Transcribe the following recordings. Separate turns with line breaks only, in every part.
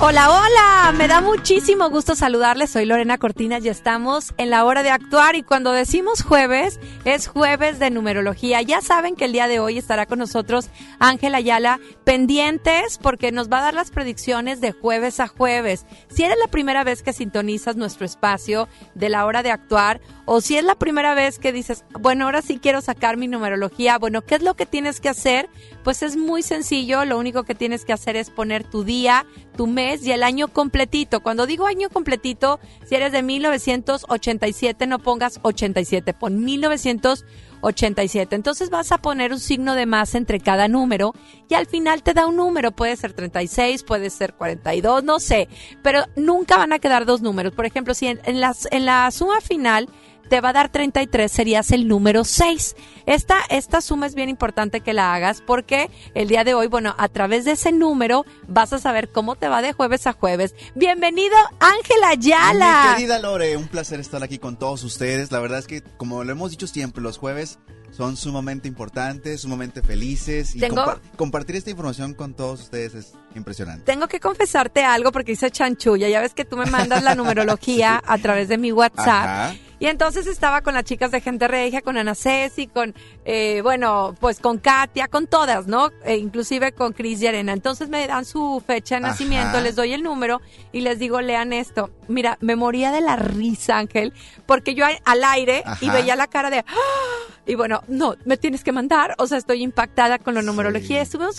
Hola, hola, me da muchísimo gusto saludarles. Soy Lorena Cortinas y estamos en la hora de actuar. Y cuando decimos jueves, es jueves de numerología. Ya saben que el día de hoy estará con nosotros Ángela Ayala, pendientes porque nos va a dar las predicciones de jueves a jueves. Si eres la primera vez que sintonizas nuestro espacio de la hora de actuar, o si es la primera vez que dices, bueno, ahora sí quiero sacar mi numerología, bueno, ¿qué es lo que tienes que hacer? Pues es muy sencillo, lo único que tienes que hacer es poner tu día, tu mes y el año completito. Cuando digo año completito, si eres de 1987, no pongas 87, pon 1987. Entonces vas a poner un signo de más entre cada número y al final te da un número. Puede ser 36, puede ser 42, no sé, pero nunca van a quedar dos números. Por ejemplo, si en, en, la suma final te va a dar 33, serías el número 6. Esta, esta suma es bien importante que la hagas porque el día de hoy, bueno, a través de ese número vas a saber cómo te va de jueves a jueves. Bienvenido, Ángela Ayala.
Mi querida Lore, un placer estar aquí con todos ustedes. La verdad es que, como lo hemos dicho siempre, los jueves son sumamente importantes, sumamente felices y
Tengo-
compa- compartir esta información con todos ustedes es impresionante.
Tengo que confesarte algo porque hice chanchulla. Ya ves que tú me mandas la numerología a través de mi WhatsApp.
Ajá.
Y entonces estaba con las chicas de Gente Regia, con Ana Ceci, con, eh, bueno, pues con Katia, con todas, ¿no? E inclusive con Cris y Arena. Entonces me dan su fecha de
Ajá.
nacimiento, les doy el número y les digo, lean esto. Mira, me moría de la risa, Ángel, porque yo al aire y veía la cara de... ¡Ah! Y bueno, no, me tienes que mandar, o sea, estoy impactada con la numerología. Estuvimos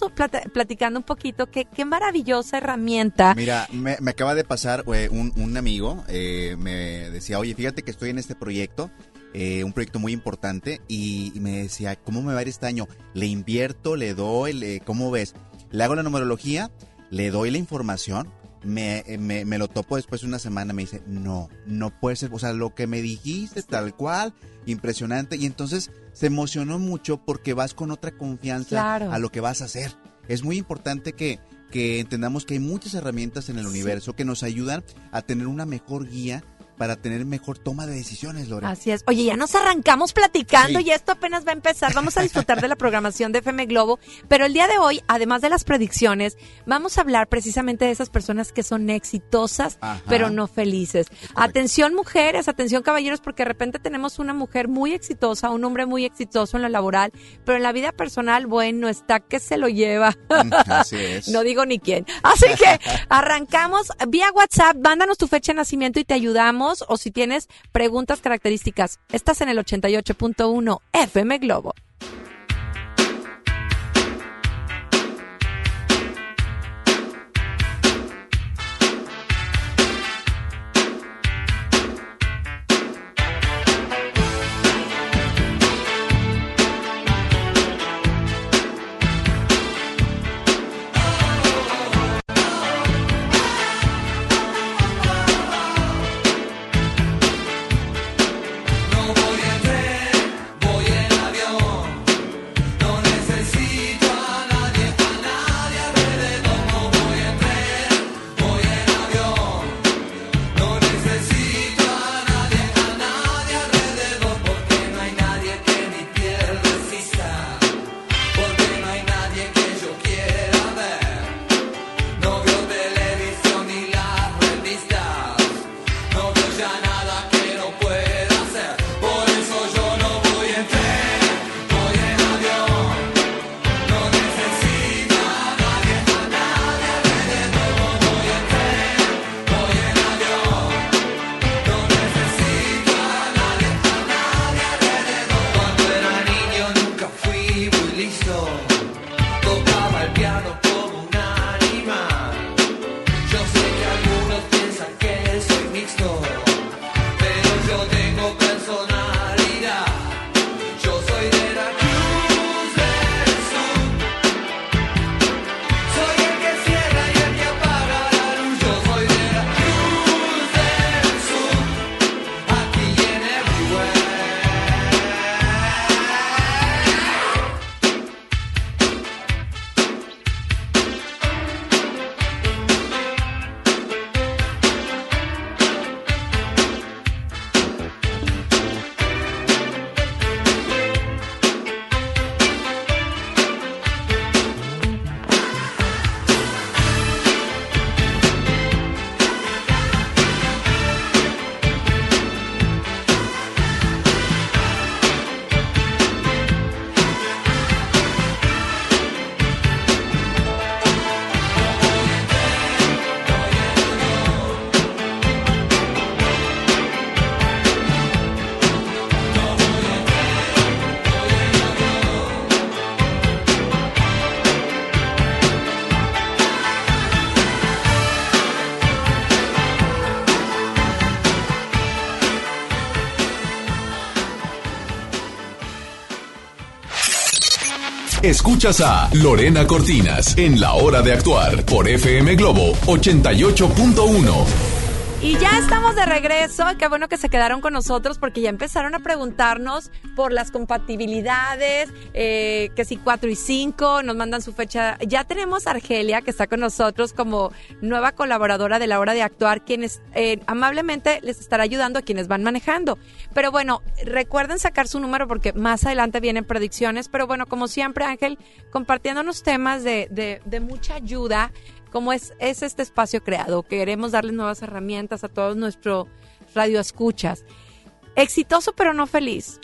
platicando un poquito, que qué maravillosa herramienta.
Mira, me, me acaba de pasar eh, un, un amigo, eh, me decía, oye, fíjate que estoy en este proyecto, eh, un proyecto muy importante, y, y me decía, ¿cómo me va a ir este año? ¿Le invierto, le doy, le, cómo ves? Le hago la numerología, le doy la información, me, eh, me, me lo topo después de una semana, me dice, no, no puede ser, o sea, lo que me dijiste, tal cual, impresionante, y entonces se emocionó mucho porque vas con otra confianza
Claro.
a lo que vas a hacer. Es muy importante que, que entendamos que hay muchas herramientas en el
Sí.
universo que nos ayudan a tener una mejor guía para tener mejor toma de decisiones, Lore.
Así es. Oye, ya nos arrancamos platicando
Sí.
y esto apenas va a empezar. Vamos a disfrutar de la programación de FM Globo. Pero el día de hoy, además de las predicciones, vamos a hablar precisamente de esas personas que son exitosas,
Ajá.
pero no felices. Atención mujeres, atención caballeros, porque de repente tenemos una mujer muy exitosa, un hombre muy exitoso en lo laboral, pero en la vida personal, bueno, está que se lo lleva.
Así es.
No digo ni quién. Así que arrancamos vía WhatsApp, mándanos tu fecha de nacimiento y te ayudamos. O si tienes preguntas características, estás en el 88.1 FM Globo.
Escuchas a Lorena Cortinas en La Hora de Actuar por FM Globo 88.1.
Y ya estamos de regreso. Qué bueno que se quedaron con nosotros porque ya empezaron a preguntarnos por las compatibilidades, eh, que si 4 y 5, nos mandan su fecha. Ya tenemos a Argelia que está con nosotros como nueva colaboradora de la hora de actuar, quienes eh, amablemente les estará ayudando a quienes van manejando. Pero bueno, recuerden sacar su número porque más adelante vienen predicciones. Pero bueno, como siempre, Ángel, compartiéndonos temas de, de, de mucha ayuda como es, es este espacio creado. Queremos darles nuevas herramientas a todos nuestros radioescuchas. Exitoso pero no feliz.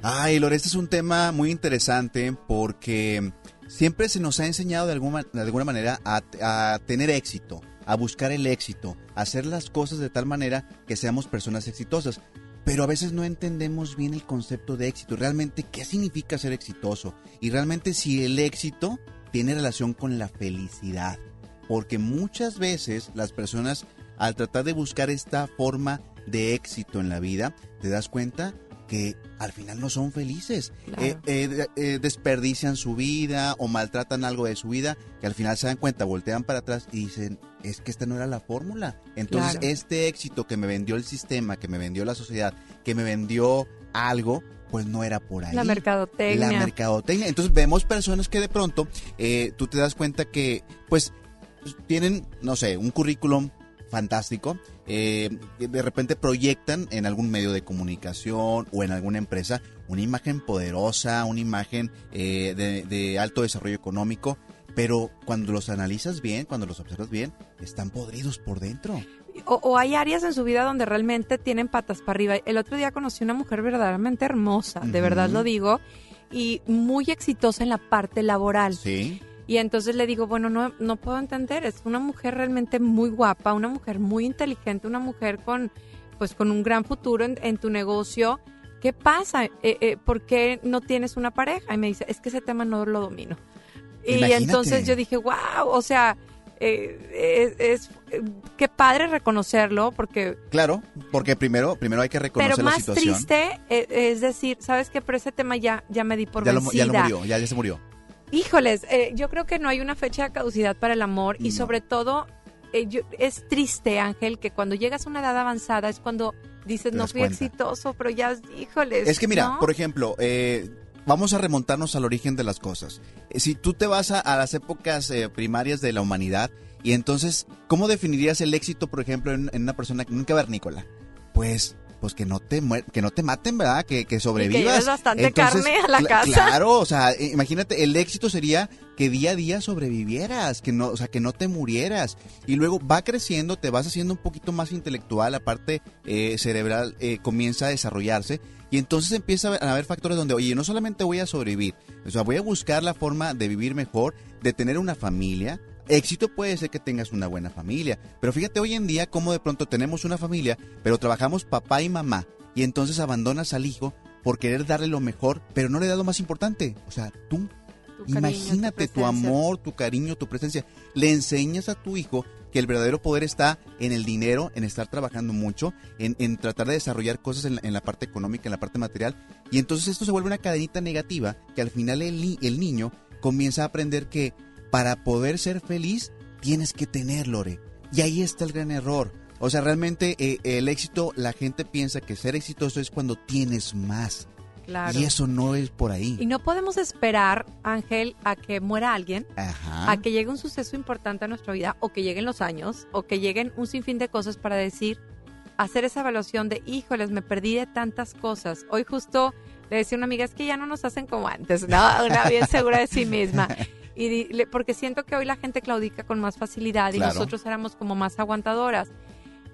Ay, Lore, este es un tema muy interesante porque siempre se nos ha enseñado de alguna, de alguna manera a tener éxito, a buscar el éxito, a hacer las cosas de tal manera que seamos personas exitosas. Pero a veces no entendemos bien el concepto de éxito, realmente qué significa ser exitoso y realmente si el éxito tiene relación con la felicidad porque muchas veces las personas al tratar de buscar esta forma de éxito en la vida, te das cuenta que al final no son felices, eh, eh, eh, desperdician su vida o maltratan algo de su vida, que al final se dan cuenta, voltean para atrás y dicen, es que esta no era la fórmula. Entonces este éxito que me vendió el sistema, que me vendió la sociedad, que me vendió algo, pues no era por ahí.
La mercadotecnia.
La mercadotecnia. Entonces vemos personas que de pronto tú te das cuenta que pues tienen, no sé, un currículum fantástico, eh, de repente proyectan en algún medio de comunicación o en alguna empresa una imagen poderosa, una imagen eh, de, alto desarrollo económico, pero cuando los analizas bien, cuando los observas bien, están podridos por dentro.
O, hay áreas en su vida donde realmente tienen patas para arriba. El otro día conocí una mujer verdaderamente hermosa, de verdad lo digo, y muy exitosa en la parte laboral.
Sí
y entonces le digo, bueno, no, no puedo entender, es una mujer realmente muy guapa, una mujer muy inteligente, una mujer con, pues, con un gran futuro en, tu negocio. ¿Qué pasa? Eh, eh, ¿Por qué no tienes una pareja? Y me dice, es que ese tema no lo domino. Y entonces yo dije, wow, o sea, eh, es, qué padre reconocerlo porque
claro porque primero primero hay que reconocer
pero
más
triste es, decir sabes que por ese tema ya ya me di por vencida
ya lo murió ya, ya se murió
Híjoles, eh, yo creo que no hay una fecha de caducidad para el amor y sobre todo eh, es triste, Ángel, que cuando llegas a una edad avanzada es cuando dices, no fui exitoso, pero ya, híjoles.
Es que mira, por ejemplo, eh, vamos a remontarnos al origen de las cosas. Si tú te vas a, las épocas primarias de la humanidad y entonces, ¿cómo definirías el éxito, por ejemplo, en, en una persona, en un cavernícola? Pues pues que no te que no te maten, ¿verdad? Que, que sobrevivas.
que bastante carne a la casa.
Claro, o sea, imagínate, el éxito sería que día a día sobrevivieras, que no, o sea, que no te murieras. Y luego va creciendo, te vas haciendo un poquito más intelectual, la parte eh, cerebral eh, comienza a desarrollarse. Y entonces empieza a haber factores donde, oye, no solamente voy a sobrevivir, o sea, voy a buscar la forma de vivir mejor, de tener una familia, Éxito puede ser que tengas una buena familia, pero fíjate hoy en día cómo de pronto tenemos una familia, pero trabajamos papá y mamá, y entonces abandonas al hijo por querer darle lo mejor, pero no le da lo más importante, o sea, tú. Imagínate tu, amor, tu cariño, tu presencia. Le enseñas a tu hijo que el verdadero poder está en el dinero, en estar trabajando mucho, en, tratar de desarrollar cosas en la, parte económica, en la parte material. Y entonces esto se vuelve una cadenita negativa que al final el, el niño comienza a aprender que para poder ser feliz tienes que tener, Lore. Y ahí está el gran error. O sea, realmente eh, el éxito, la gente piensa que ser exitoso es cuando tienes más. Claro. Y eso no es por ahí.
Y no podemos esperar, Ángel, a que muera alguien, a que llegue un suceso importante a nuestra vida, o que lleguen los años, o que lleguen un sinfín de cosas para decir, hacer esa evaluación de, híjoles, me perdí de tantas cosas. Hoy justo le decía a una amiga, es que ya no nos hacen como antes, ¿no? Una bien segura de sí misma. y porque siento que hoy la gente claudica con más facilidad y nosotros éramos como más aguantadoras.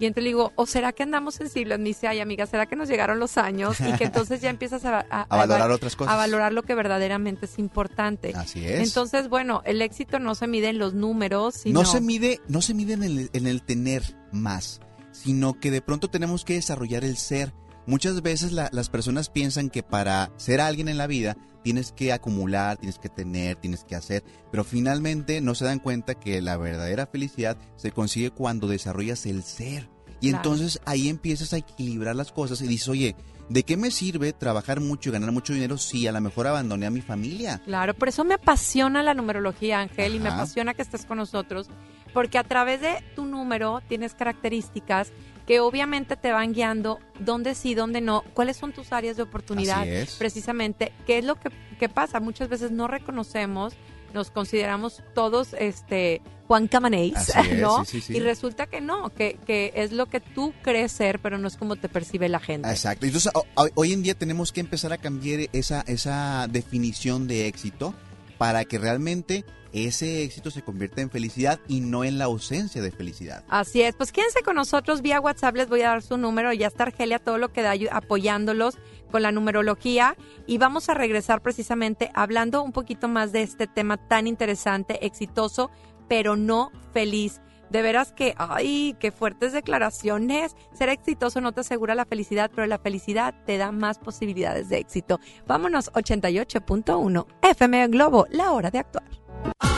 Y entonces le digo, ¿o será que andamos sensibles? Me dice, ay amiga, ¿será que nos llegaron los años? Y que entonces ya empiezas a,
a, valorar otras cosas.
A valorar lo que verdaderamente es importante.
Así es.
Entonces, bueno, el éxito no se mide en los números, sino...
No se mide, no se mide en el, en el tener más, sino que de pronto tenemos que desarrollar el ser. Muchas veces las personas piensan que para ser alguien en la vida tienes que acumular, tienes que tener, tienes que hacer, pero finalmente no se dan cuenta que la verdadera felicidad se consigue cuando desarrollas el ser. Y entonces ahí empiezas a equilibrar las cosas y dices, oye, ¿de qué me sirve trabajar mucho y ganar mucho dinero si a lo mejor abandoné a mi familia?
Claro, por eso me apasiona la numerología, Ángel, y me apasiona que estés con nosotros, porque a través de tu número tienes características que obviamente te van guiando dónde sí, dónde no, cuáles son tus áreas de oportunidad, precisamente, qué es lo que, que pasa. Muchas veces no reconocemos, nos consideramos todos este Juan Camanéis, ¿no?
sí, sí, sí.
Y resulta que no, que, que es lo que tú crees ser, pero no es como te percibe la gente.
Exacto. Entonces, ho- ho- hoy en día tenemos que empezar a cambiar esa, esa definición de éxito para que realmente ese éxito se convierta en felicidad y no en la ausencia de felicidad.
Así es, pues quédense con nosotros vía WhatsApp, les voy a dar su número, ya está Argelia, todo lo que da apoyándolos con la numerología y vamos a regresar precisamente hablando un poquito más de este tema tan interesante, exitoso, pero no feliz. De veras que, ay, qué fuertes declaraciones. Ser exitoso no te asegura la felicidad, pero la felicidad te da más posibilidades de éxito. Vámonos, 88.1 FM Globo, la hora de actuar.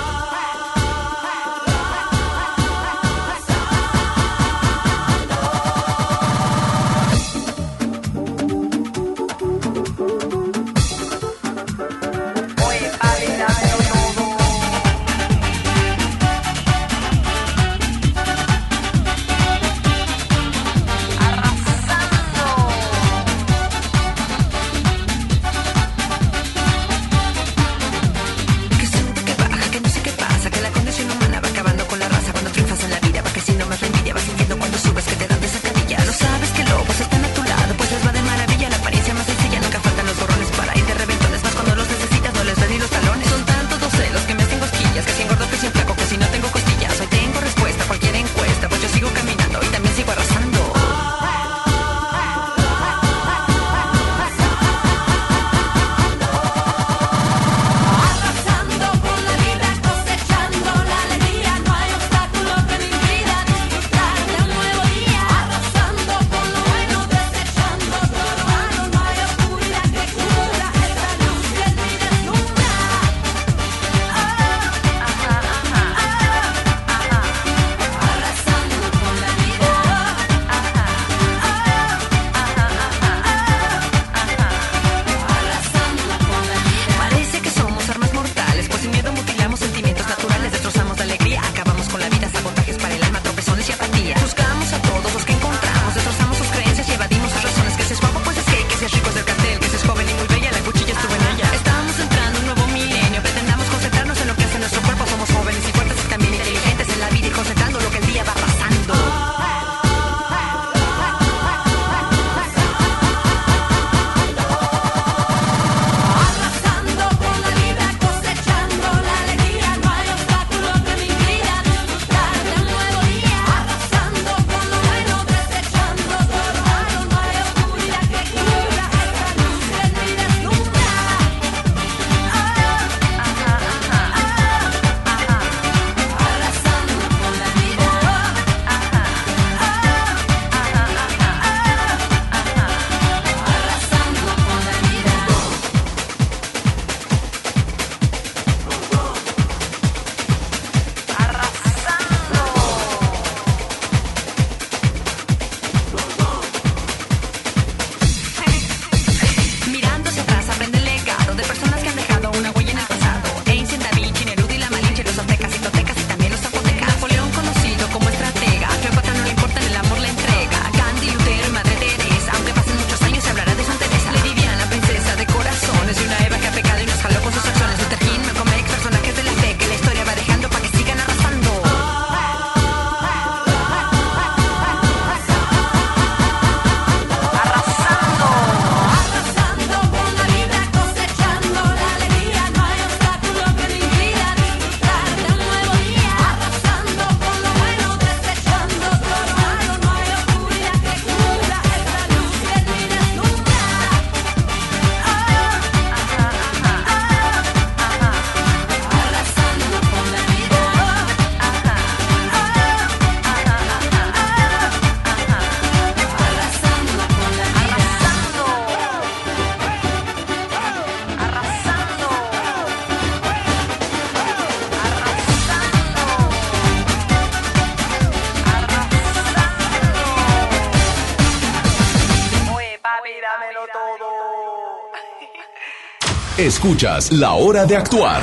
Escuchas La Hora de Actuar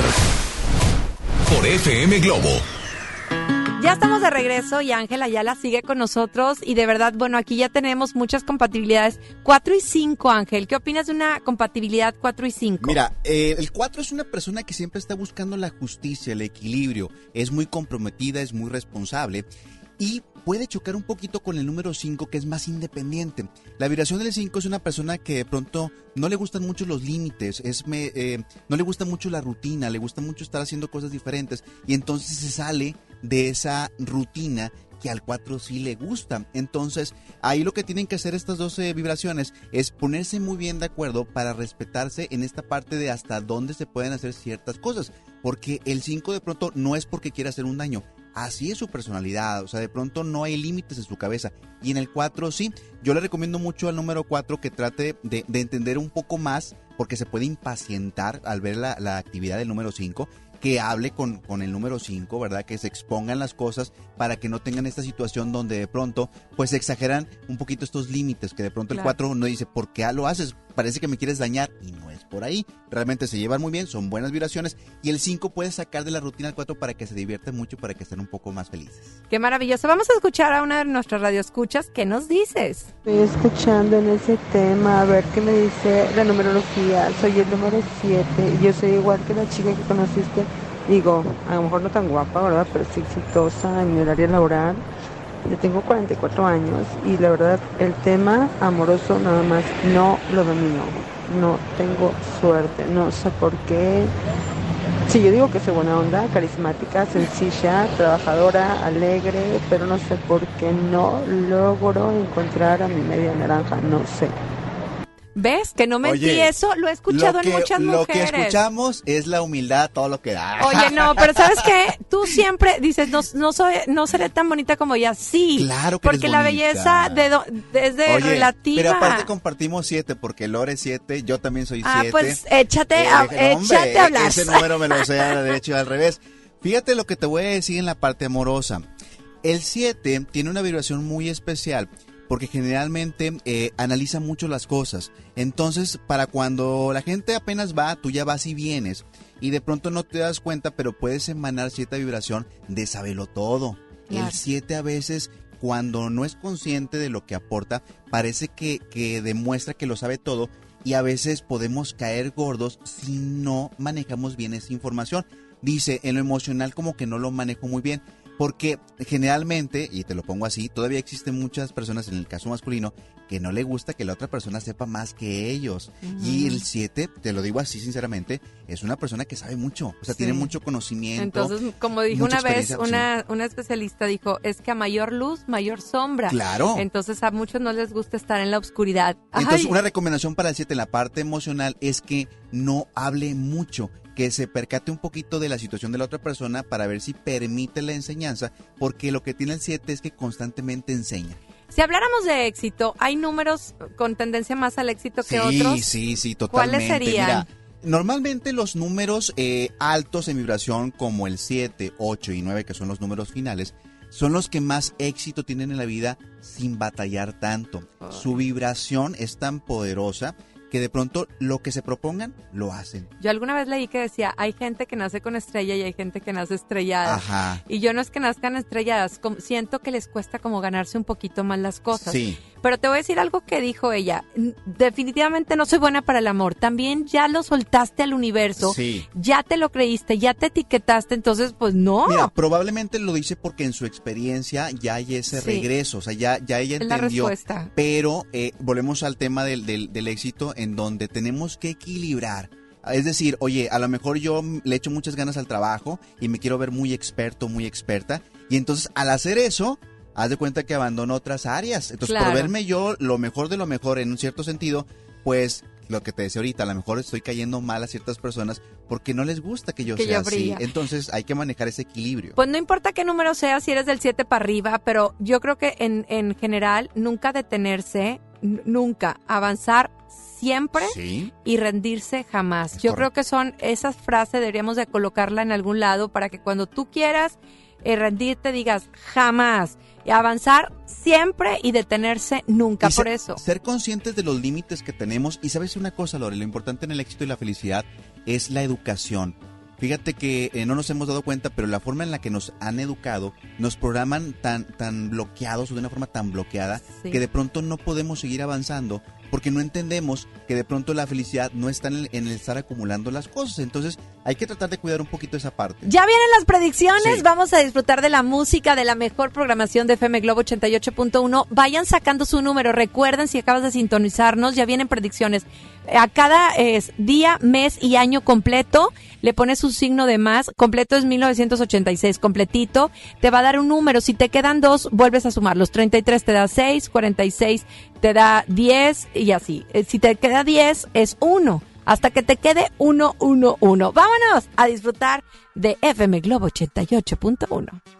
por FM Globo.
Ya estamos de regreso y Ángela la sigue con nosotros y de verdad, bueno, aquí ya tenemos muchas compatibilidades. 4 y 5, Ángel, ¿qué opinas de una compatibilidad 4 y 5?
Mira, eh, el 4 es una persona que siempre está buscando la justicia, el equilibrio, es muy comprometida, es muy responsable y puede chocar un poquito con el número 5 que es más independiente. La vibración del 5 es una persona que de pronto no le gustan mucho los límites, es eh, no le gusta mucho la rutina, le gusta mucho estar haciendo cosas diferentes y entonces se sale de esa rutina que al 4 sí le gusta. Entonces, ahí lo que tienen que hacer estas 12 vibraciones es ponerse muy bien de acuerdo para respetarse en esta parte de hasta dónde se pueden hacer ciertas cosas. Porque el 5 de pronto no es porque quiera hacer un daño, así es su personalidad, o sea, de pronto no hay límites en su cabeza. Y en el 4 sí, yo le recomiendo mucho al número 4 que trate de, entender un poco más, porque se puede impacientar al ver la, la actividad del número 5 que hable con, con el número 5, ¿verdad? Que se expongan las cosas para que no tengan esta situación donde de pronto pues exageran un poquito estos límites, que de pronto el 4 no dice, ¿por qué lo haces? Parece que me quieres dañar y no es por ahí. Realmente se llevan muy bien, son buenas vibraciones y el 5 puede sacar de la rutina al 4 para que se diviertan mucho, para que estén un poco más felices.
Qué maravilloso. Vamos a escuchar a una de nuestras radioescuchas. ¿Qué nos dices?
Estoy escuchando en ese tema, a ver qué me dice la numerología. Soy el número 7 y yo soy igual que la chica que conociste digo, a lo mejor no tan guapa, ¿verdad? Pero sí exitosa en mi horario laboral. Yo tengo 44 años y la verdad el tema amoroso nada más no lo domino. No tengo suerte, no sé por qué. Sí, yo digo que soy buena onda, carismática, sencilla, trabajadora, alegre, pero no sé por qué no logro encontrar a mi media naranja, no sé.
¿Ves? Que no mentí eso, lo he escuchado en muchas mujeres.
Lo que escuchamos es la humildad, todo lo que da.
Oye, no, pero ¿sabes qué? Tú siempre dices, no, no, soy, no seré tan bonita como ella. Sí.
Claro que
Porque la belleza de es de relativa.
Pero aparte compartimos siete, porque Lore es siete, yo también soy siete.
Ah, pues échate, a, échate a hablar.
Ese número me lo sé a la derecha y al revés. Fíjate lo que te voy a decir en la parte amorosa. El 7 tiene una vibración muy especial porque generalmente eh, analiza mucho las cosas. Entonces, para cuando la gente apenas va, tú ya vas y vienes. Y de pronto no te das cuenta, pero puedes emanar cierta vibración de saberlo todo. El 7 a veces, cuando no es consciente de lo que aporta, parece que, que demuestra que lo sabe todo. Y a veces podemos caer gordos si no manejamos bien esa información. Dice, en lo emocional como que no lo manejo muy bien porque generalmente, y te lo pongo así, todavía existen muchas personas en el caso masculino que no le gusta que la otra persona sepa más que ellos. Y el 7, te lo digo así sinceramente, es una persona que sabe mucho, o sea, tiene mucho conocimiento.
Entonces, como dijo una vez una, una especialista, dijo, es que a mayor luz, mayor sombra.
Claro.
Entonces, a muchos no les gusta estar en la oscuridad.
Entonces, una recomendación para el 7 en la parte emocional es que no hable mucho que se percate un poquito de la situación de la otra persona para ver si permite la enseñanza, porque lo que tiene el 7 es que constantemente enseña.
Si habláramos de éxito, ¿hay números con tendencia más al éxito que otros?
Sí, sí, sí, totalmente.
¿Cuáles serían?
normalmente los números eh, altos en vibración, como el 7, 8 y 9, que son los números finales, son los que más éxito tienen en la vida sin batallar tanto. Su vibración es tan poderosa que de pronto lo que se propongan lo hacen.
Yo alguna vez leí que decía, hay gente que nace con estrella y hay gente que nace estrellada. Ajá. Y yo no es que nazcan estrelladas, siento que les cuesta como ganarse un poquito más las cosas. Sí. Pero te voy a decir algo que dijo ella. Definitivamente no soy buena para el amor. También ya lo soltaste al universo. Sí. Ya te lo creíste, ya te etiquetaste, entonces pues no.
Mira, probablemente lo dice porque en su experiencia ya hay ese regreso, o sea, ya, ya ella entendió. La respuesta. Pero eh, volvemos al tema del, del, del éxito en donde tenemos que equilibrar. Es decir, oye, a lo mejor yo le echo muchas ganas al trabajo y me quiero ver muy experto, muy experta. Y entonces al hacer eso, haz de cuenta que abandono otras áreas. Entonces, por verme yo lo mejor de lo mejor en un cierto sentido, pues lo que te decía ahorita, a lo mejor estoy cayendo mal a ciertas personas porque no les gusta que yo sea así. Entonces hay que manejar ese equilibrio.
Pues no importa qué número sea, si eres del 7 para arriba, pero yo creo que en, en general nunca detenerse, nunca avanzar
siempre
Sí.
y rendirse jamás.
Es
Yo
correcto.
creo que son esas frases, deberíamos de colocarla en algún lado para que cuando tú quieras eh, rendirte digas jamás. Y avanzar siempre y detenerse nunca.
Y
Por
ser-
eso.
Ser conscientes de los límites que tenemos. Y sabes una cosa, Lore, lo importante en el éxito y la felicidad es la educación. Fíjate que eh, no nos hemos dado cuenta, pero la forma en la que nos han educado nos programan tan, tan bloqueados o de una forma tan bloqueada
Sí.
que de pronto no podemos seguir avanzando porque no entendemos que de pronto la felicidad no está en el, en el estar acumulando las cosas. Entonces hay que tratar de cuidar un poquito esa parte.
Ya vienen las predicciones,
Sí.
vamos a disfrutar de la música, de la mejor programación de FM Globo 88.1. Vayan sacando su número, recuerden si acabas de sintonizarnos, ya vienen predicciones. A cada es, día, mes y año completo le pones un signo de más, completo es 1986, completito, te va a dar un número, si te quedan dos, vuelves a sumar, los 33 te da 6, 46 te da 10 y así. Eh, Si te queda 10 es 1 hasta que te quede 111. Vámonos a disfrutar de FM Globo 88.1.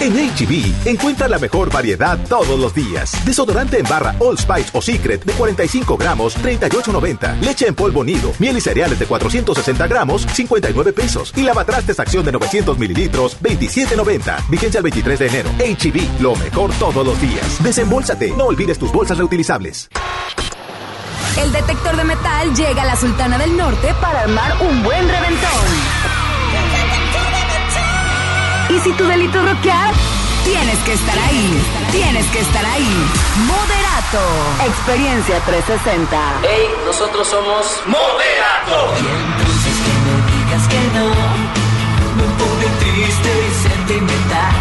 En HB, encuentra la mejor variedad todos los días. Desodorante en barra All Spice o Secret de 45 gramos, 38.90. Leche en polvo nido, miel y cereales de 460 gramos, 59 pesos. Y lavatrastes acción de 900 mililitros, 27.90. Vigencia el 23 de enero. HB, lo mejor todos los días. Desembolsate, no olvides tus bolsas reutilizables.
El detector de metal llega a la Sultana del Norte para armar un buen reventón. Y si tu delito es rockear, tienes que estar ahí. Tienes que estar ahí. Moderato. Experiencia 360.
Hey, nosotros somos Moderato.
Y entonces que no digas que no. Me pone triste y sentimental.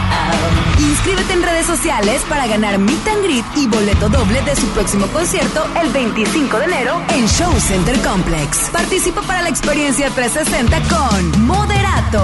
Inscríbete en redes sociales para ganar Meet and Greet y boleto doble de su próximo concierto el 25 de enero en Show Center Complex. Participa para la experiencia 360 con Moderato.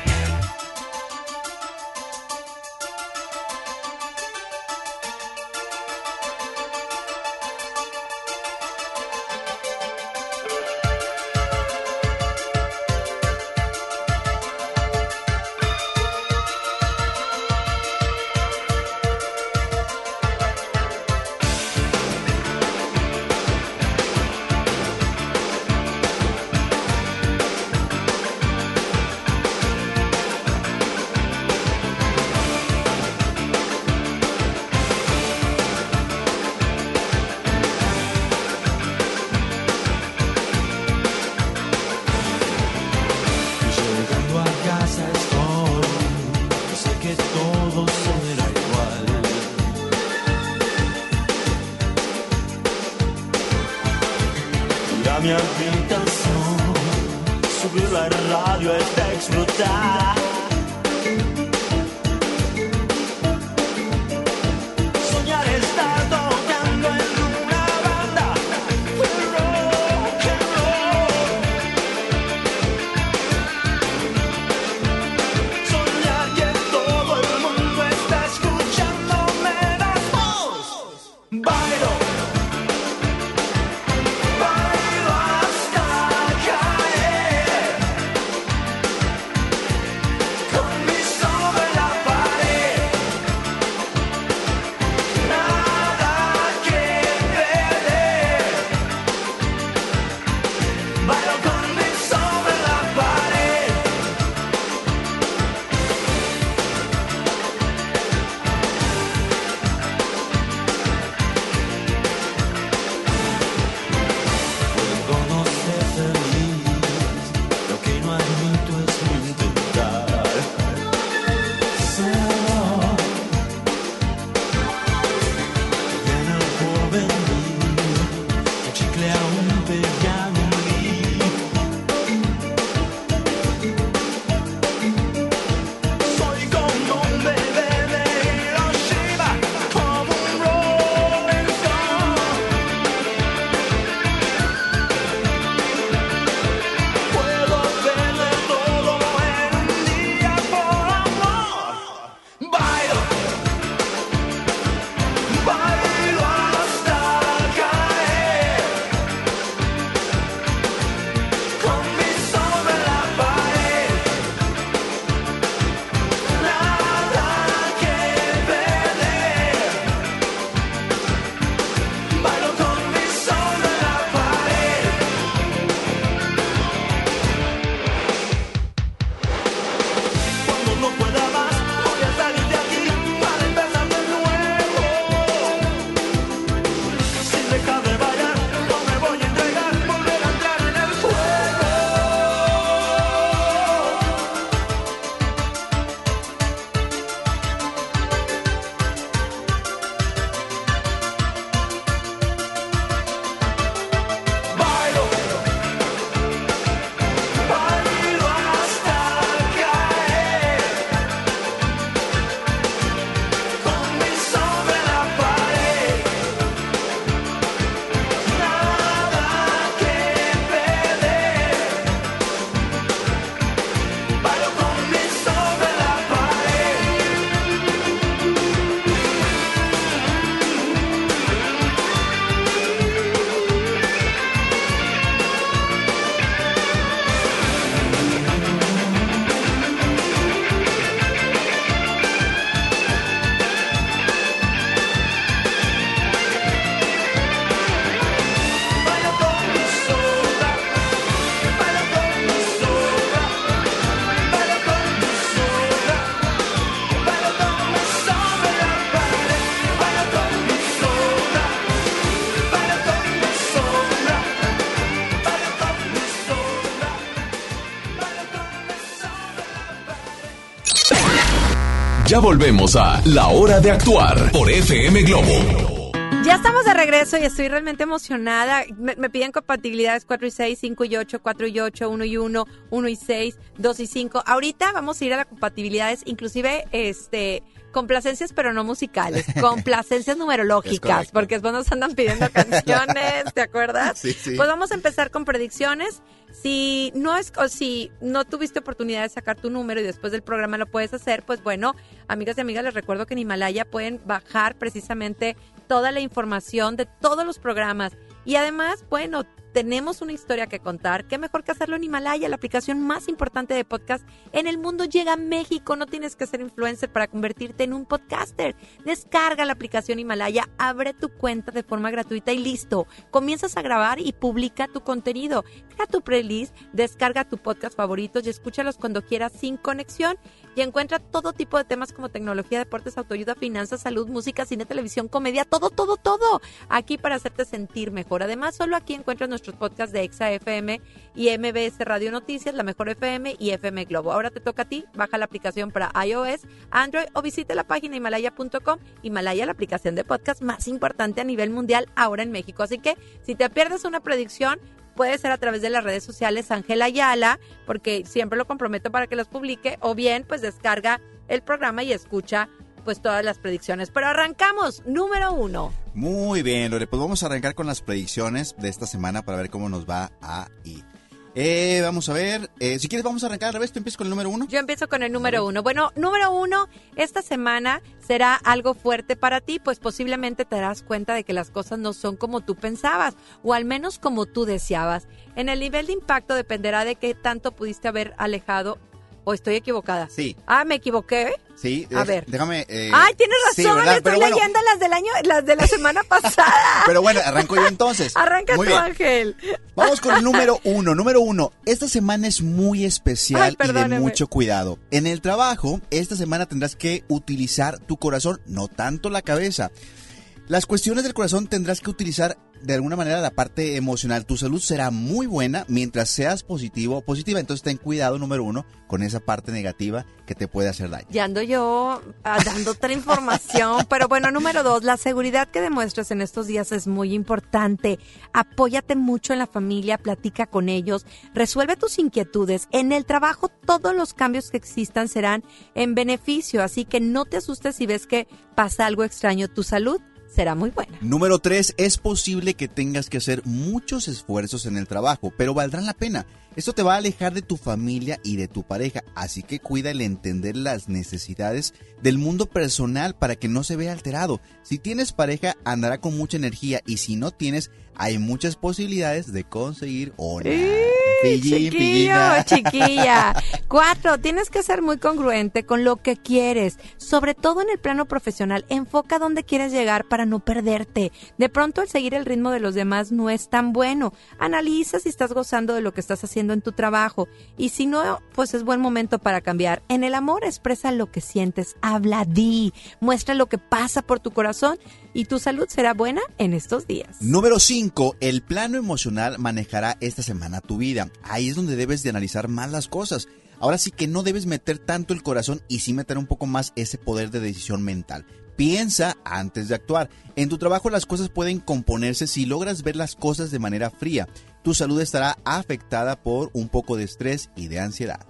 Ya volvemos a La Hora de Actuar por FM Globo.
Ya estamos de regreso y estoy realmente emocionada. Me, me piden compatibilidades 4 y 6, 5 y 8, 4 y 8, 1 y 1, 1 y 6, 2 y 5. Ahorita vamos a ir a las compatibilidades, inclusive este complacencias pero no musicales, complacencias numerológicas, porque después nos andan pidiendo canciones, ¿te acuerdas?
Sí, sí.
Pues vamos a empezar con predicciones. Si no es o si no tuviste oportunidad de sacar tu número y después del programa lo puedes hacer, pues bueno, amigas y amigas, les recuerdo que en Himalaya pueden bajar precisamente toda la información de todos los programas. Y además, bueno, tenemos una historia que contar. ¿Qué mejor que hacerlo en Himalaya, la aplicación más importante de podcast en el mundo? Llega a México. No tienes que ser influencer para convertirte en un podcaster. Descarga la aplicación Himalaya, abre tu cuenta de forma gratuita y listo. Comienzas a grabar y publica tu contenido. Crea tu playlist, descarga tu podcast favoritos y escúchalos cuando quieras sin conexión. Y encuentra todo tipo de temas como tecnología, deportes, autoayuda, finanzas, salud, música, cine, televisión, comedia, todo, todo, todo. Aquí para hacerte sentir mejor. Además, solo aquí encuentras nuestros podcasts de Exa FM y MBS Radio Noticias, La Mejor FM y FM Globo. Ahora te toca a ti, baja la aplicación para iOS, Android o visite la página himalaya.com. Himalaya, la aplicación de podcast más importante a nivel mundial ahora en México. Así que si te pierdes una predicción, puede ser a través de las redes sociales Ángela Ayala, porque siempre lo comprometo para que los publique, o bien pues descarga el programa y escucha pues todas las predicciones. Pero arrancamos, número uno.
Muy bien, Lore, pues vamos a arrancar con las predicciones de esta semana para ver cómo nos va a ir. Eh, vamos a ver, eh, si quieres vamos a arrancar al revés, tú empiezas con el número uno.
Yo empiezo con el número uno. Bueno, número uno, esta semana será algo fuerte para ti, pues posiblemente te darás cuenta de que las cosas no son como tú pensabas, o al menos como tú deseabas. En el nivel de impacto dependerá de qué tanto pudiste haber alejado, o estoy equivocada.
Sí.
Ah, me equivoqué.
Sí,
A ver.
déjame. eh,
Ay, tienes razón, estoy
bueno,
leyendo las del año, las de la semana pasada.
Pero bueno, arranco yo entonces.
Arranca
Muy
tú,
bien.
Ángel.
Vamos con el número uno. Número uno, esta semana es muy especial
Ay,
y de mucho cuidado. En el trabajo, esta semana tendrás que utilizar tu corazón, no tanto la cabeza. Las cuestiones del corazón tendrás que utilizar de alguna manera la parte emocional. Tu salud será muy buena mientras seas positivo o positiva. Entonces ten cuidado, número uno, con esa parte negativa que te puede hacer daño.
Ya ando yo ah, dando otra información, pero bueno, número dos, la seguridad que demuestras en estos días es muy importante. Apóyate mucho en la familia, platica con ellos, resuelve tus inquietudes. En el trabajo todos los cambios que existan serán en beneficio, así que no te asustes si ves que pasa algo extraño. Tu salud será muy buena.
Número 3. Es posible que tengas que hacer muchos esfuerzos en el trabajo, pero valdrán la pena. Esto te va a alejar de tu familia y de tu pareja, así que cuida el entender las necesidades del mundo personal para que no se vea alterado. Si tienes pareja, andará con mucha energía y si no tienes, hay muchas posibilidades de conseguir una. Pillín,
Chiquillo,
pillina.
chiquilla. Cuatro, tienes que ser muy congruente con lo que quieres, sobre todo en el plano profesional. Enfoca dónde quieres llegar para no perderte. De pronto el seguir el ritmo de los demás no es tan bueno. Analiza si estás gozando de lo que estás haciendo en tu trabajo y si no, pues es buen momento para cambiar. En el amor expresa lo que sientes, habla, di, muestra lo que pasa por tu corazón y tu salud será buena en estos días.
Número 5. El plano emocional manejará esta semana tu vida. Ahí es donde debes de analizar más las cosas. Ahora sí que no debes meter tanto el corazón y sí meter un poco más ese poder de decisión mental. Piensa antes de actuar. En tu trabajo las cosas pueden componerse si logras ver las cosas de manera fría. Tu salud estará afectada por un poco de estrés y de ansiedad.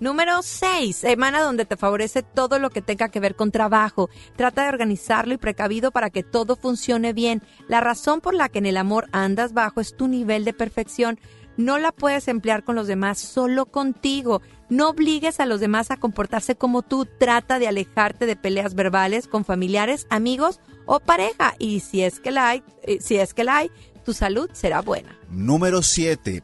Número 6. Semana donde te favorece todo lo que tenga que ver con trabajo. Trata de organizarlo y precavido para que todo funcione bien. La razón por la que en el amor andas bajo es tu nivel de perfección. No la puedes emplear con los demás, solo contigo. No obligues a los demás a comportarse como tú. Trata de alejarte de peleas verbales con familiares, amigos o pareja. Y si es que la hay, eh, si es que la hay, tu salud será buena.
Número 7.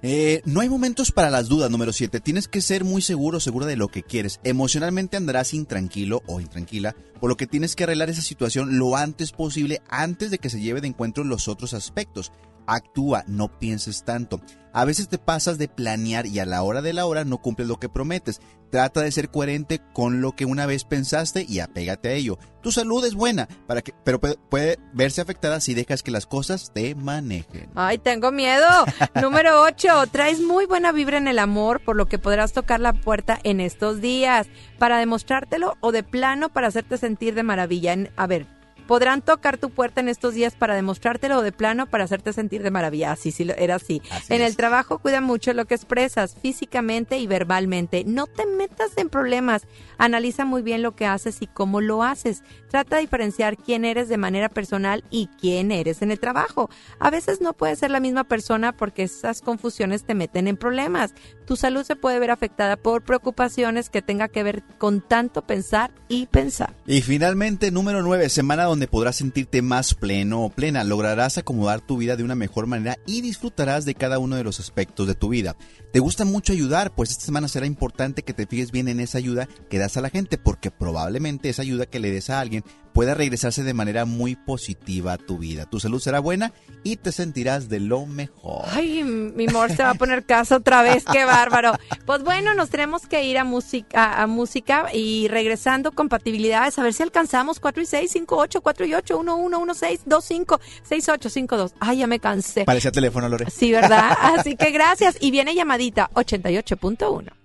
Eh, no hay momentos para las dudas, número 7. Tienes que ser muy seguro, segura de lo que quieres. Emocionalmente andarás intranquilo o intranquila, por lo que tienes que arreglar esa situación lo antes posible, antes de que se lleve de encuentro los otros aspectos. Actúa, no pienses tanto. A veces te pasas de planear y a la hora de la hora no cumples lo que prometes. Trata de ser coherente con lo que una vez pensaste y apégate a ello. Tu salud es buena, para que, pero puede, verse afectada si dejas que las cosas te manejen.
Ay, tengo miedo. Número 8. Traes muy buena vibra en el amor, por lo que podrás tocar la puerta en estos días para demostrártelo o de plano para hacerte sentir de maravilla. En- A ver, podrán tocar tu puerta en estos días para demostrártelo de plano para hacerte sentir de maravilla. Así, sí, lo- era así. en el trabajo cuida mucho lo que expresas físicamente y verbalmente. No te metas en problemas. Analiza muy bien lo que haces y cómo lo haces. Trata de diferenciar quién eres de manera personal y quién eres en el trabajo. A veces no puedes ser la misma persona porque esas confusiones te meten en problemas. Tu salud se puede ver afectada por preocupaciones que tenga que ver con tanto pensar y pensar.
Y finalmente, número 9, semana donde podrás sentirte más pleno o plena. Lograrás acomodar tu vida de una mejor manera y disfrutarás de cada uno de los aspectos de tu vida. ¿Te gusta mucho ayudar? Pues esta semana será importante que te fijes bien en esa ayuda que das a la gente, porque probablemente esa ayuda que le des a alguien pueda regresarse de manera muy positiva a tu vida. Tu salud será buena y te sentirás de lo mejor.
Ay, mi amor se va a poner casa otra vez, qué bárbaro. Pues bueno, nos tenemos que ir a música, a música y regresando compatibilidades, a ver si alcanzamos 4 y 6, 5, 8, 4 y 8, 1, 1, 1, 6, 2, 5, 6, 8, 5, 2. Ay, ya me cansé.
Parecía teléfono, Lore.
Sí, ¿verdad? Así que gracias. Y viene llamadita 88.1.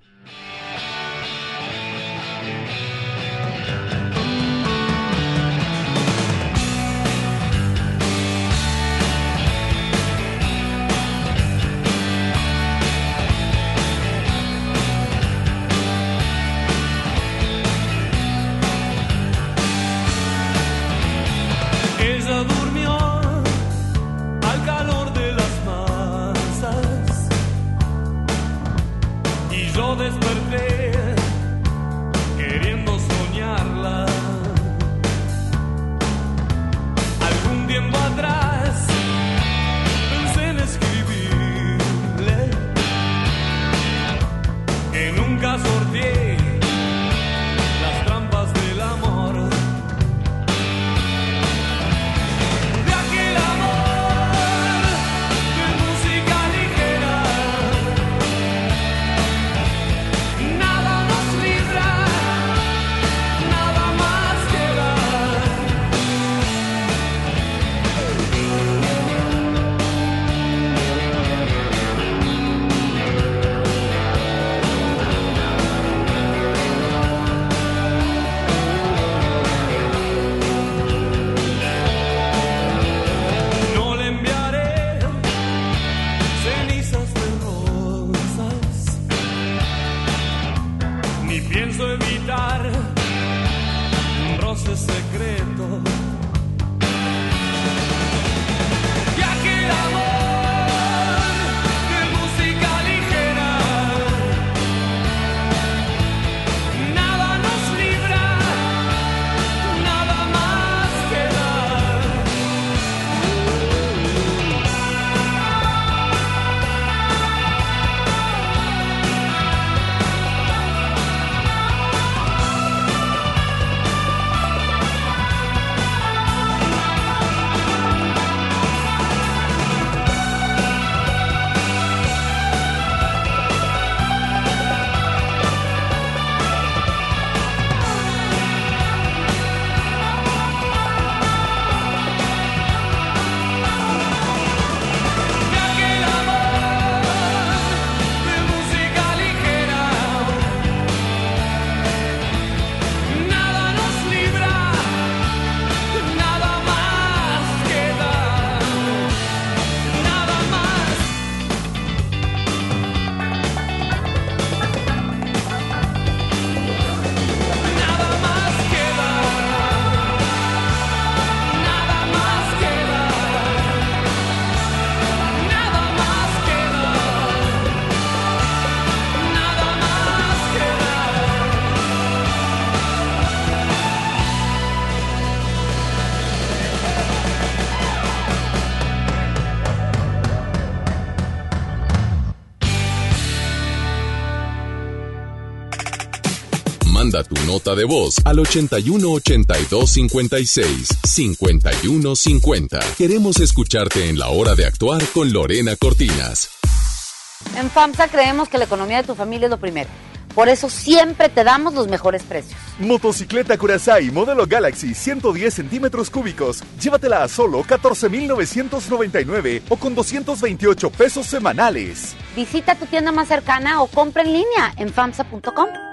nota de voz al 81 82 56 51 50. Queremos escucharte en la hora de actuar con Lorena Cortinas.
En FAMSA creemos que la economía de tu familia es lo primero. Por eso siempre te damos los mejores precios.
Motocicleta Curaçao modelo Galaxy 110 centímetros cúbicos. Llévatela a solo 14,999 o con 228 pesos semanales.
Visita tu tienda más cercana o compra en línea en FAMSA.com.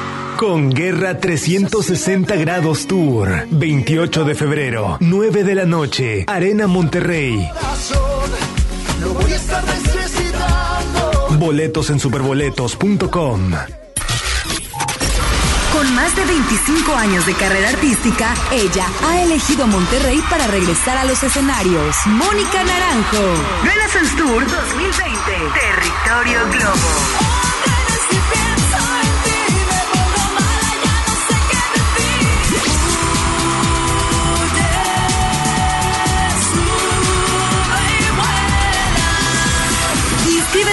Con Guerra 360 Grados Tour. 28 de febrero, 9 de la noche, Arena Monterrey.
Lo voy a estar necesitando.
Boletos en superboletos.com.
Con más de 25 años de carrera artística, ella ha elegido Monterrey para regresar a los escenarios. Mónica Naranjo. Renaissance Tour 2020. Territorio Globo.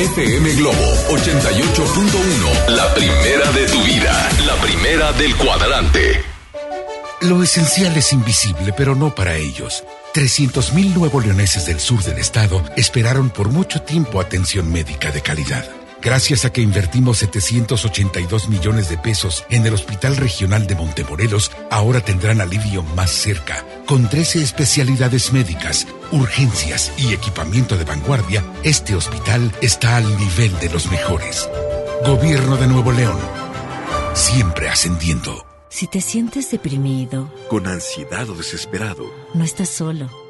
FM Globo 88.1. La primera de tu vida. La primera del cuadrante.
Lo esencial es invisible, pero no para ellos. 300.000 nuevo leoneses del sur del estado esperaron por mucho tiempo atención médica de calidad. Gracias a que invertimos 782 millones de pesos en el Hospital Regional de Montemorelos, ahora tendrán alivio más cerca. Con 13 especialidades médicas, urgencias y equipamiento de vanguardia, este hospital está al nivel de los mejores. Gobierno de Nuevo León. Siempre ascendiendo.
Si te sientes deprimido,
Con ansiedad o desesperado,
no estás solo.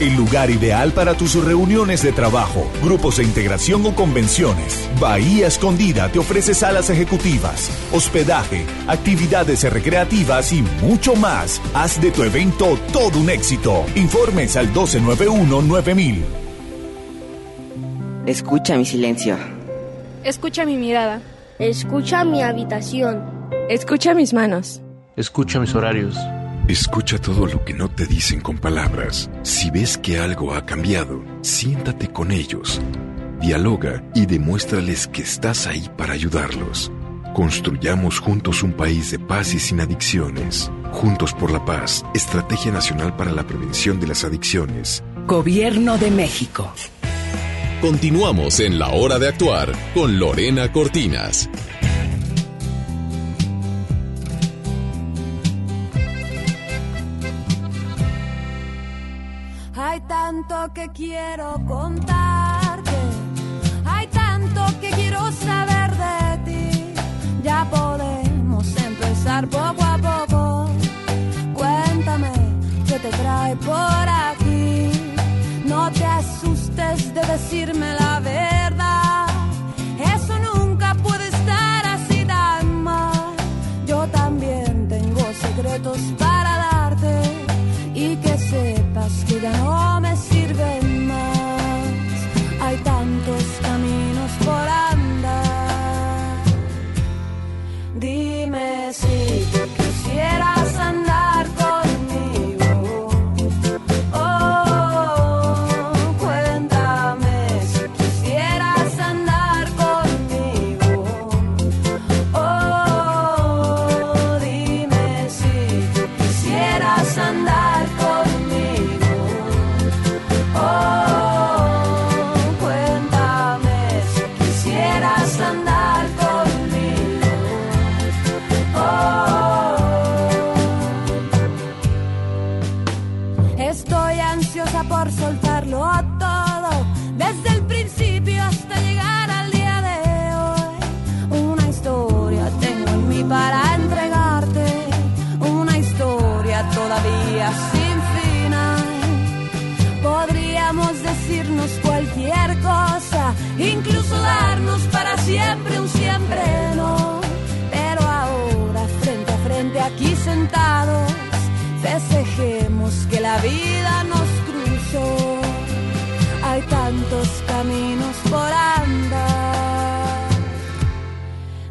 el lugar ideal para tus reuniones de trabajo, grupos de integración o convenciones. Bahía Escondida te ofrece salas ejecutivas, hospedaje, actividades recreativas y mucho más. Haz de tu evento todo un éxito. Informes al 1291-9000.
Escucha mi silencio.
Escucha mi mirada. Escucha mi habitación. Escucha mis manos.
Escucha mis horarios.
Escucha todo lo que no te dicen con palabras. Si ves que algo ha cambiado, siéntate con ellos. Dialoga y demuéstrales que estás ahí para ayudarlos. Construyamos juntos un país de paz y sin adicciones. Juntos por la paz, Estrategia Nacional para la Prevención de las Adicciones.
Gobierno de México.
Continuamos en la hora de actuar con Lorena Cortinas.
Tanto que quiero contarte, hay tanto que quiero saber de ti. Ya podemos empezar poco a poco. Cuéntame qué te trae por aquí. No te asustes de decirme la verdad. Hay tantos caminos por andar.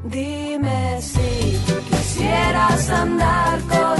Dime si quisieras andar conmigo.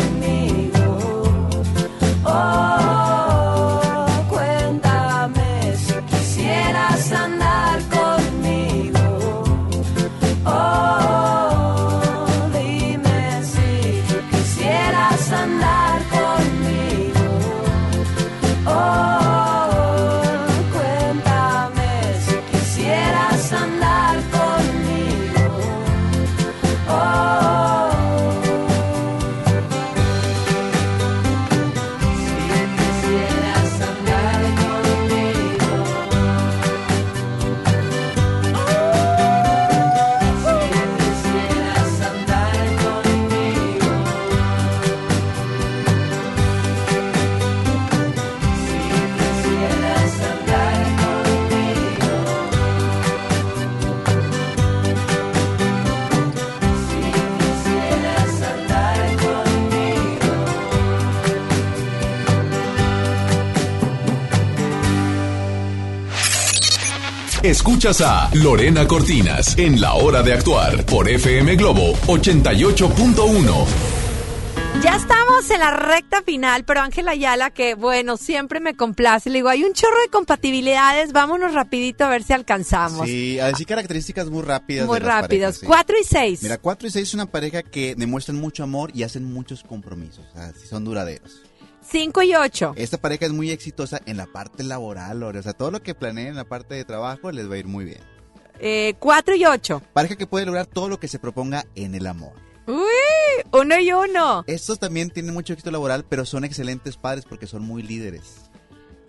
Escuchas a Lorena Cortinas en La Hora de Actuar por FM Globo 88.1.
Ya estamos en la recta final, pero Ángela Ayala, que bueno, siempre me complace, le digo, hay un chorro de compatibilidades, vámonos rapidito a ver si alcanzamos.
Sí, a decir características muy rápidas.
Muy
de las
rápidos.
parejas, sí.
Cuatro y seis.
Mira, 4 y 6 es una pareja que demuestran mucho amor y hacen muchos compromisos. O sea, son duraderos.
Cinco y ocho.
Esta pareja es muy exitosa en la parte laboral, Lore. O sea, todo lo que planeen en la parte de trabajo les va a ir muy bien.
Eh, cuatro y ocho.
Pareja que puede lograr todo lo que se proponga en el amor.
Uy, uno y uno.
Estos también tienen mucho éxito laboral, pero son excelentes padres porque son muy líderes.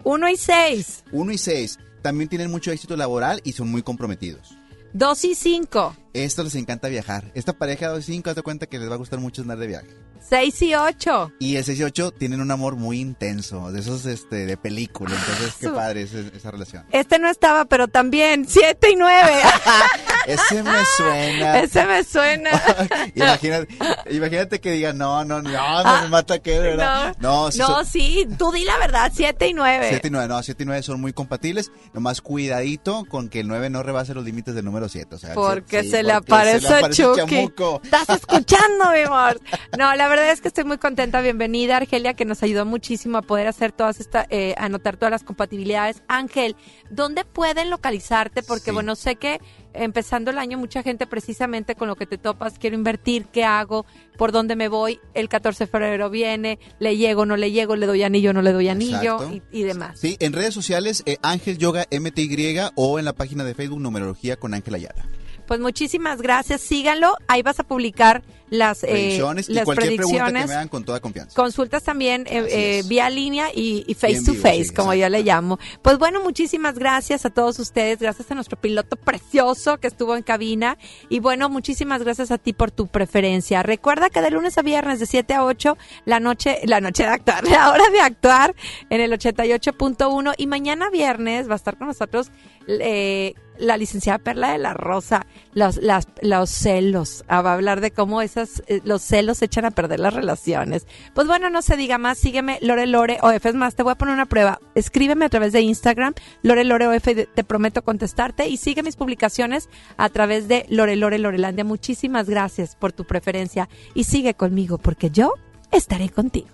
Uno y seis.
1 y 6 también tienen mucho éxito laboral y son muy comprometidos.
Dos y cinco.
Esto les encanta viajar. Esta pareja de 2 y 5, haz de cuenta que les va a gustar mucho andar de viaje.
Seis y ocho.
Y el 6 y 8 tienen un amor muy intenso, de esos este, de película. Entonces, qué padre es esa relación.
Este no estaba, pero también siete y nueve.
Ese me suena.
Ese me suena.
imagínate, imagínate que digan, no, no, no, no me mata que, ¿verdad? No, sí,
no,
son-
sí, tú di la verdad, siete y nueve.
7 y 9, no, 7 y 9 son muy compatibles. Nomás cuidadito con que el 9 no rebase los límites del número 7. O sea,
Porque se le
porque
aparece
aparece
Chucky. Estás escuchando, mi amor. No, la verdad es que estoy muy contenta. Bienvenida, Argelia, que nos ayudó muchísimo a poder hacer todas estas, eh, anotar todas las compatibilidades. Ángel, ¿dónde pueden localizarte? Porque,
Sí.
bueno, sé que empezando el año mucha gente precisamente con lo que te topas, quiero invertir, ¿qué hago? ¿Por dónde me voy? El 14 de febrero viene, le llego, no le llego, le doy anillo, no le doy anillo y, y demás.
Sí, en redes sociales, eh, Ángel Yoga MTY o en la página de Facebook Numerología con Ángel Ayala.
Pues muchísimas gracias, síganlo. Ahí vas a publicar las, eh,
Predicciones y
las
cualquier pregunta que me hagan con toda confianza.
Consultas también eh, eh, vía línea y, y face to
vivo,
face,
sí,
como yo le llamo. Pues bueno, muchísimas gracias a todos ustedes, gracias a nuestro piloto precioso que estuvo en cabina y bueno, muchísimas gracias a ti por tu preferencia. Recuerda que de lunes a viernes de 7 a 8, la noche, la noche de actuar, la hora de actuar en el 88.1 y mañana viernes va a estar con nosotros eh, la licenciada Perla de la Rosa, los, las, los celos, Ah, va a hablar de cómo esas, eh, los celos echan a perder las relaciones. Pues bueno, no se diga más, sígueme Lore Lore OF, es más, te voy a poner una prueba, escríbeme a través de Instagram, Lore Lore OF, te prometo contestarte y sigue mis publicaciones a través de Lore Lore Lorelandia. Muchísimas gracias por tu preferencia y sigue conmigo porque yo estaré contigo.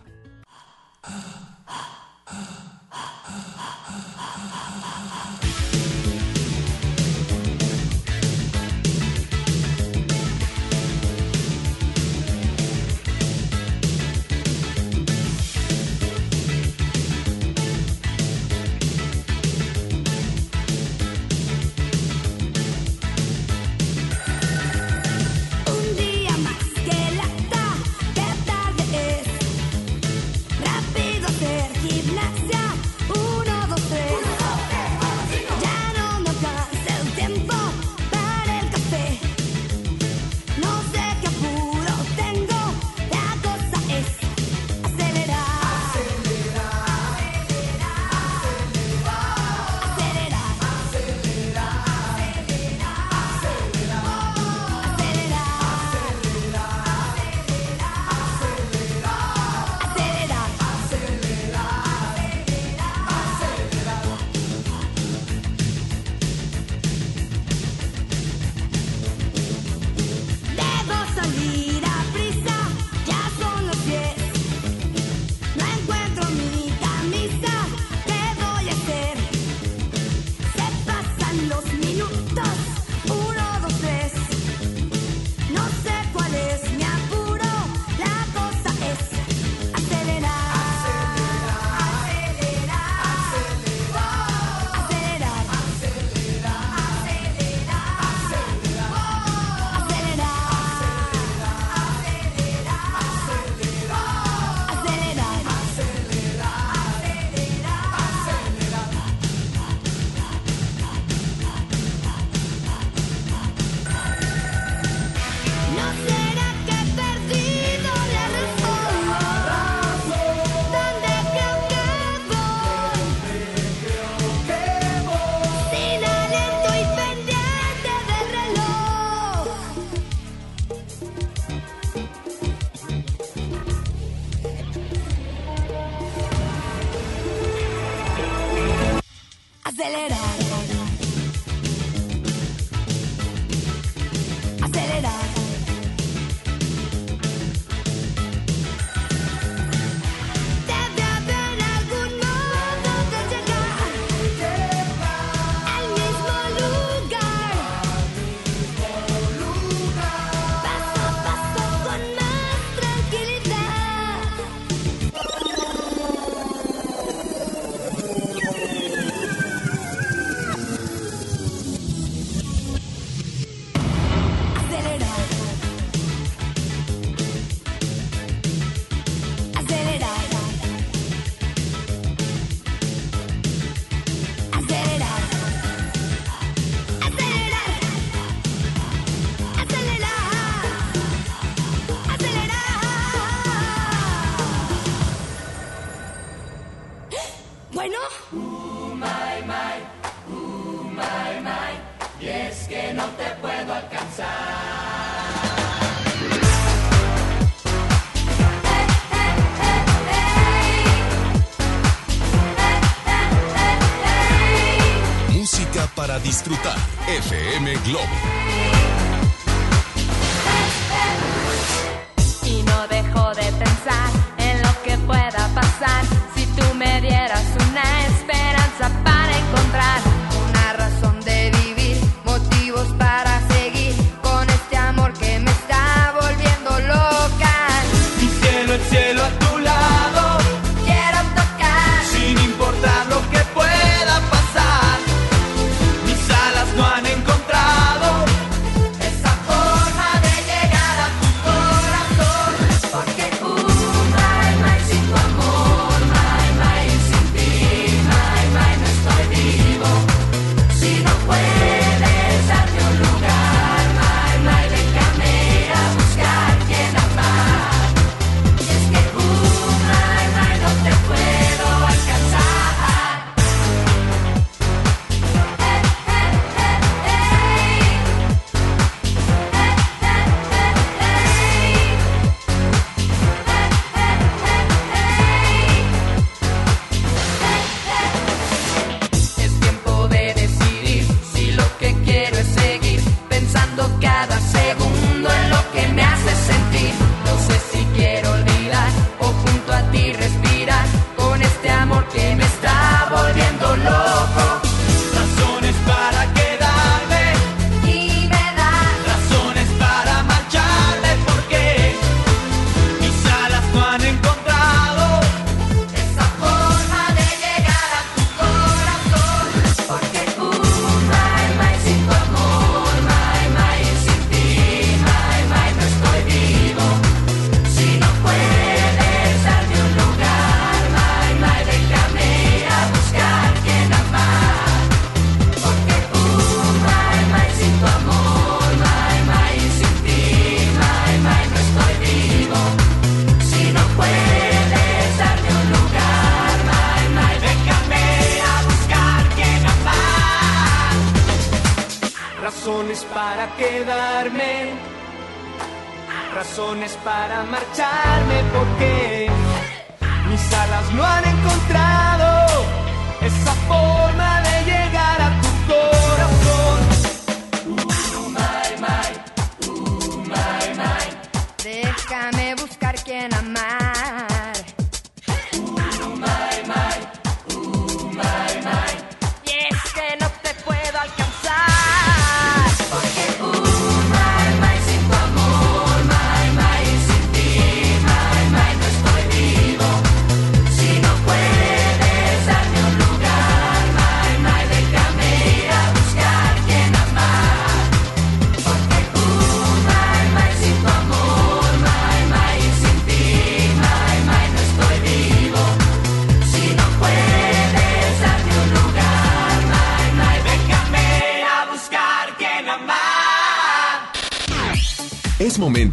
Para disfrutar. FM Globo.